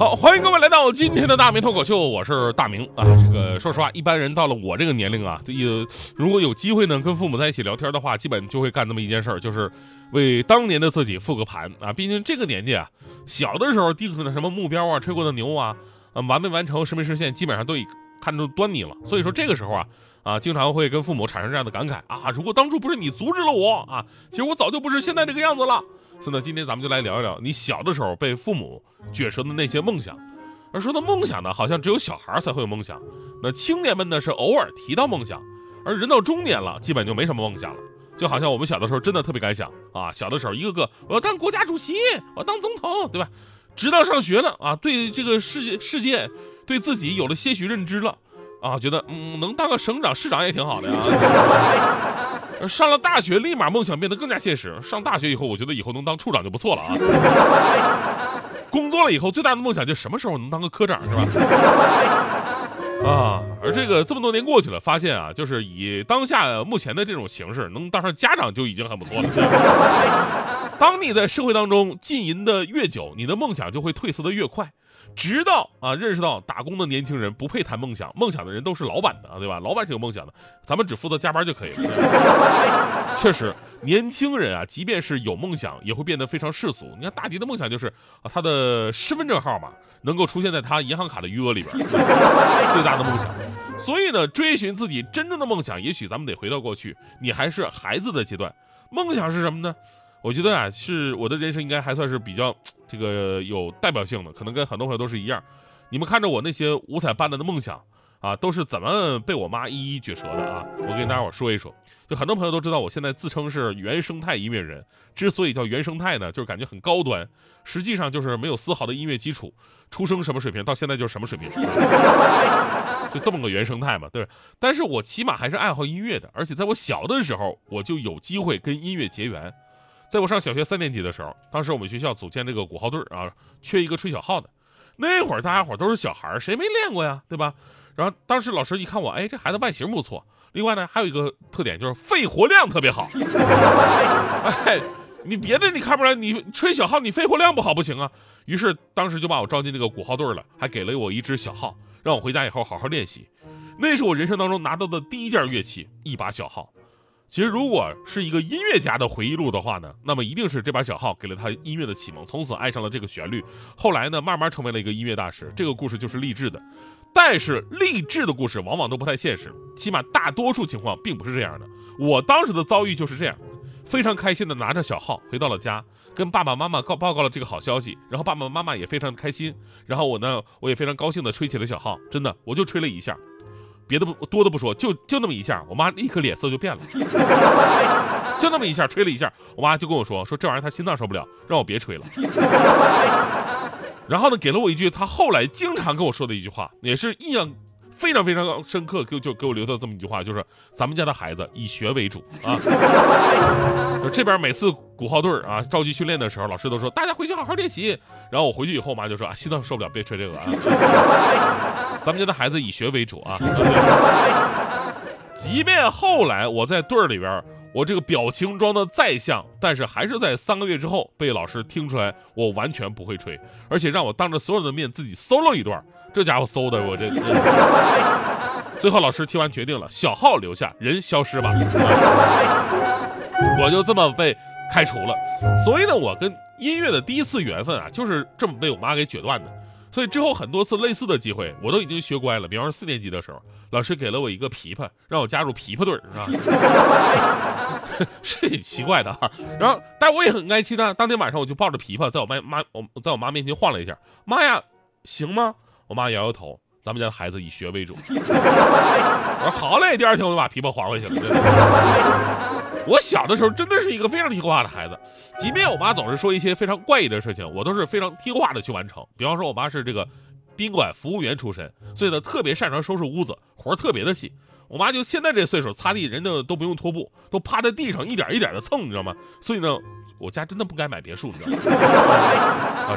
好，欢迎各位来到今天的大明脱口秀，我是大明啊。这个说实话，一般人到了我这个年龄啊，这有如果有机会呢，跟父母在一起聊天的话，基本就会干那么一件事儿，就是为当年的自己复个盘啊。毕竟这个年纪啊，小的时候定的什么目标啊，吹过的牛啊，啊完没完成，实没实现，基本上都已看出端倪了。所以说这个时候啊，啊经常会跟父母产生这样的感慨啊，如果当初不是你阻止了我啊，其实我早就不是现在这个样子了。所以呢，今天咱们就来聊一聊你小的时候被父母撅折的那些梦想。而说到梦想呢，好像只有小孩才会有梦想。那青年们呢是偶尔提到梦想，而人到中年了，基本就没什么梦想了。就好像我们小的时候真的特别敢想啊，小的时候一个个我要当国家主席，我要当总统，对吧？直到上学了啊，对这个世界世界，对自己有了些许认知了啊，觉得嗯能当个省长市长也挺好的呀。上了大学，立马梦想变得更加现实。上大学以后，我觉得以后能当处长就不错了啊。工作了以后，最大的梦想就什么时候能当个科长，是吧？啊，而这个这么多年过去了，发现啊，就是以当下目前的这种形式，能当上家长就已经很不错了。当你在社会当中浸淫的越久，你的梦想就会褪色的越快。直到啊，认识到打工的年轻人不配谈梦想，梦想的人都是老板的，对吧？老板是有梦想的，咱们只负责加班就可以了。确实，年轻人啊，即便是有梦想，也会变得非常世俗。你看大迪的梦想就是啊，他的身份证号码能够出现在他银行卡的余额里边，最大的梦想。所以呢，追寻自己真正的梦想，也许咱们得回到过去，你还是孩子的阶段。梦想是什么呢？我觉得啊，是我的人生应该还算是比较这个有代表性的，可能跟很多朋友都是一样。你们看着我那些五彩斑斓的梦想啊，都是怎么被我妈一一撅折的啊？我跟大家伙说一说。就很多朋友都知道，我现在自称是原生态音乐人。之所以叫原生态呢，就是感觉很高端，实际上就是没有丝毫的音乐基础，出生什么水平，到现在就是什么水平，就这么个原生态嘛，对。但是我起码还是爱好音乐的，而且在我小的时候，我就有机会跟音乐结缘。在我上小学三年级的时候，当时我们学校组建这个鼓号队啊，缺一个吹小号的。那会儿大家伙都是小孩谁没练过呀，对吧？然后当时老师一看我，哎，这孩子外形不错。另外呢，还有一个特点就是肺活量特别好。哎，你别的你看不出来，你吹小号你肺活量不好不行啊。于是当时就把我招进这个鼓号队了，还给了我一支小号，让我回家以后好好练习。那是我人生当中拿到的第一件乐器，一把小号。其实，如果是一个音乐家的回忆录的话呢，那么一定是这把小号给了他音乐的启蒙，从此爱上了这个旋律。后来呢，慢慢成为了一个音乐大师。这个故事就是励志的，但是励志的故事往往都不太现实，起码大多数情况并不是这样的。我当时的遭遇就是这样，非常开心的拿着小号回到了家，跟爸爸妈妈告报告了这个好消息，然后爸爸妈妈也非常的开心，然后我呢，我也非常高兴的吹起了小号，真的，我就吹了一下。别的不多的不说，就就那么一下，我妈立刻脸色就变了。就那么一下，吹了一下，我妈就跟我说：“说这玩意儿她心脏受不了，让我别吹了。”然后呢，给了我一句她后来经常跟我说的一句话，也是印象非常非常深刻，就就给我留下这么一句话，就是咱们家的孩子以学为主啊。这边每次鼓号队啊召集训练的时候，老师都说大家回去好好练习。然后我回去以后，我妈就说啊，心脏受不了，别吹这个啊。咱们家的孩子以学为主啊！即便后来我在队儿里边，我这个表情装的再像，但是还是在三个月之后被老师听出来我完全不会吹，而且让我当着所有人的面自己 solo 一段。这家伙搜的我这，最后老师听完决定了，小号留下，人消失吧。我就这么被开除了。所以呢，我跟音乐的第一次缘分啊，就是这么被我妈给决断的。所以之后很多次类似的机会，我都已经学乖了。比方说四年级的时候，老师给了我一个琵琶，让我加入琵琶队，是吧？是挺奇怪的哈。然后，但我也很开心呢。当天晚上我就抱着琵琶，在我妈妈我在我妈面前晃了一下。妈呀，行吗？我妈摇摇头。咱们家的孩子以学为主。我说好嘞。第二天我就把琵琶还回去了。我小的时候真的是一个非常听话的孩子，即便我妈总是说一些非常怪异的事情，我都是非常听话的去完成。比方说，我妈是这个宾馆服务员出身，所以呢特别擅长收拾屋子，活特别的细。我妈就现在这岁数，擦地人家都不用拖布，都趴在地上一点一点的蹭，你知道吗？所以呢，我家真的不该买别墅，你知道吗？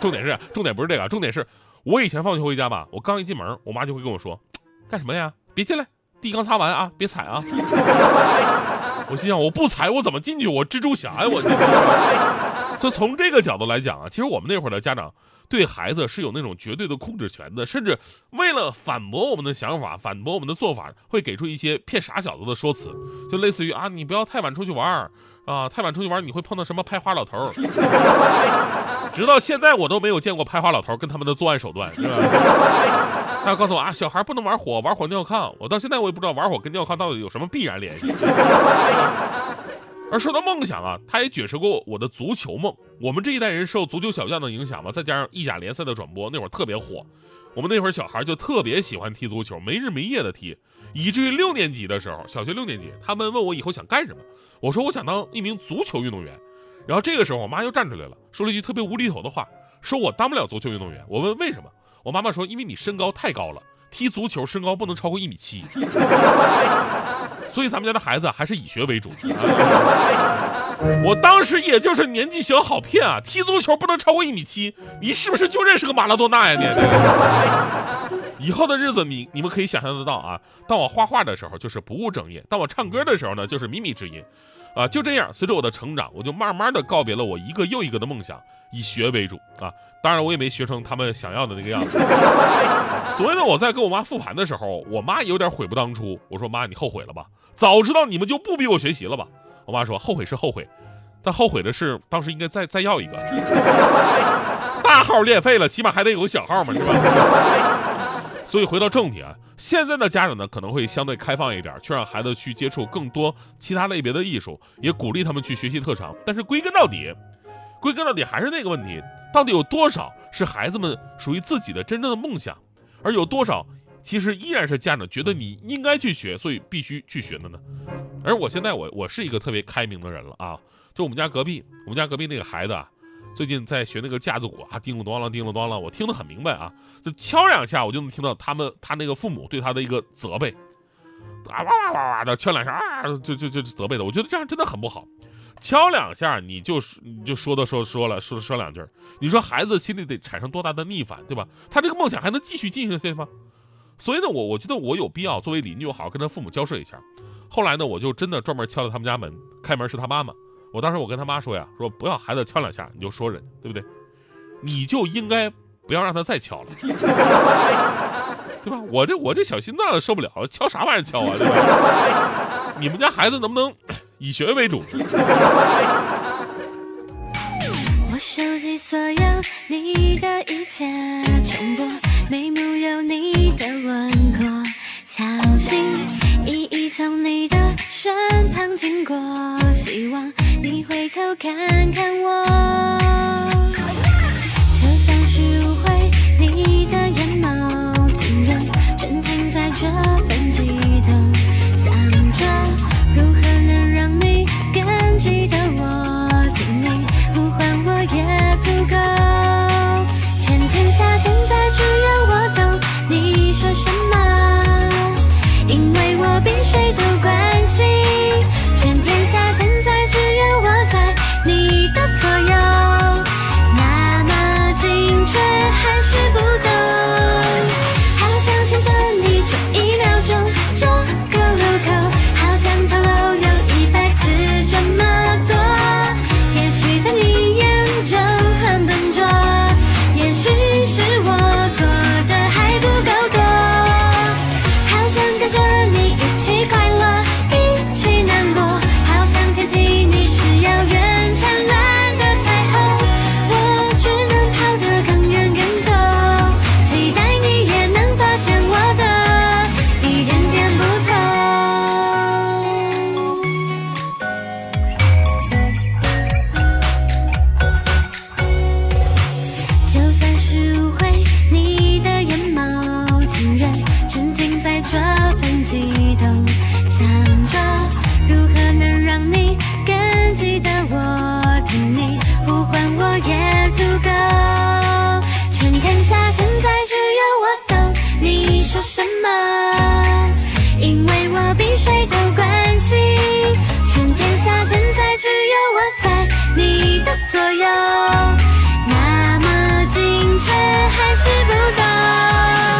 重点是重点不是这个，重点是我以前放学回家吧，我刚一进门，我妈就会跟我说，干什么呀？别进来，地刚擦完啊，别踩啊。我心想，我不踩我怎么进去？我蜘蛛侠呀，我。所以从这个角度来讲啊，其实我们那会儿的家长对孩子是有那种绝对的控制权的，甚至为了反驳我们的想法、反驳我们的做法，会给出一些骗傻小子的说辞，就类似于啊，你不要太晚出去玩儿啊，太晚出去玩儿你会碰到什么拍花老头儿。直到现在我都没有见过拍花老头儿跟他们的作案手段，是吧？他要告诉我啊，小孩不能玩火，玩火尿炕。我到现在我也不知道玩火跟尿炕到底有什么必然联系。而说到梦想啊，他也解释过我的足球梦。我们这一代人受足球小将的影响嘛，再加上意甲联赛的转播，那会儿特别火。我们那会儿小孩就特别喜欢踢足球，没日没夜的踢，以至于六年级的时候，小学六年级，他们问我以后想干什么，我说我想当一名足球运动员。然后这个时候，我妈又站出来了，说了一句特别无厘头的话，说我当不了足球运动员。我问为什么，我妈妈说因为你身高太高了，踢足球身高不能超过一米七。所以咱们家的孩子还是以学为主。我当时也就是年纪小好骗啊，踢足球不能超过一米七，你是不是就认识个马拉多纳呀你？以后的日子你你们可以想象得到啊。当我画画的时候就是不务正业，当我唱歌的时候呢就是靡靡之音，啊就这样，随着我的成长，我就慢慢的告别了我一个又一个的梦想，以学为主啊。当然我也没学成他们想要的那个样子。所以呢，我在跟我妈复盘的时候，我妈有点悔不当初。我说妈，你后悔了吧？早知道你们就不逼我学习了吧？我妈说后悔是后悔，但后悔的是当时应该再再要一个 大号练废了，起码还得有个小号嘛，是吧？所以回到正题啊，现在的家长呢可能会相对开放一点，去让孩子去接触更多其他类别的艺术，也鼓励他们去学习特长。但是归根到底，归根到底还是那个问题，到底有多少是孩子们属于自己的真正的梦想，而有多少？其实依然是家长觉得你应该去学，所以必须去学的呢。而我现在我我是一个特别开明的人了啊！就我们家隔壁，我们家隔壁那个孩子啊，最近在学那个架子鼓啊，叮咚咣啷，叮咚咣啷，我听得很明白啊。就敲两下，我就能听到他们他那个父母对他的一个责备，啊哇哇哇哇的敲两下啊，就就就责备的。我觉得这样真的很不好。敲两下你就是你就说的说说了说说两句，你说孩子心里得产生多大的逆反，对吧？他这个梦想还能继续进行下去吗？所以呢，我我觉得我有必要作为邻居，我好好跟他父母交涉一下。后来呢，我就真的专门敲了他们家门，开门是他妈妈。我当时我跟他妈说呀，说不要孩子敲两下你就说人，对不对？你就应该不要让他再敲了，对吧？我这我这小心脏受不了，敲啥玩意儿敲啊？对吧？你们家孩子能不能 以学为主？我收集所有你的一切，重播。眉目有你的轮廓，小心翼翼从你的身旁经过，希望你回头看看我。就算是误会，有那么精确还是不够。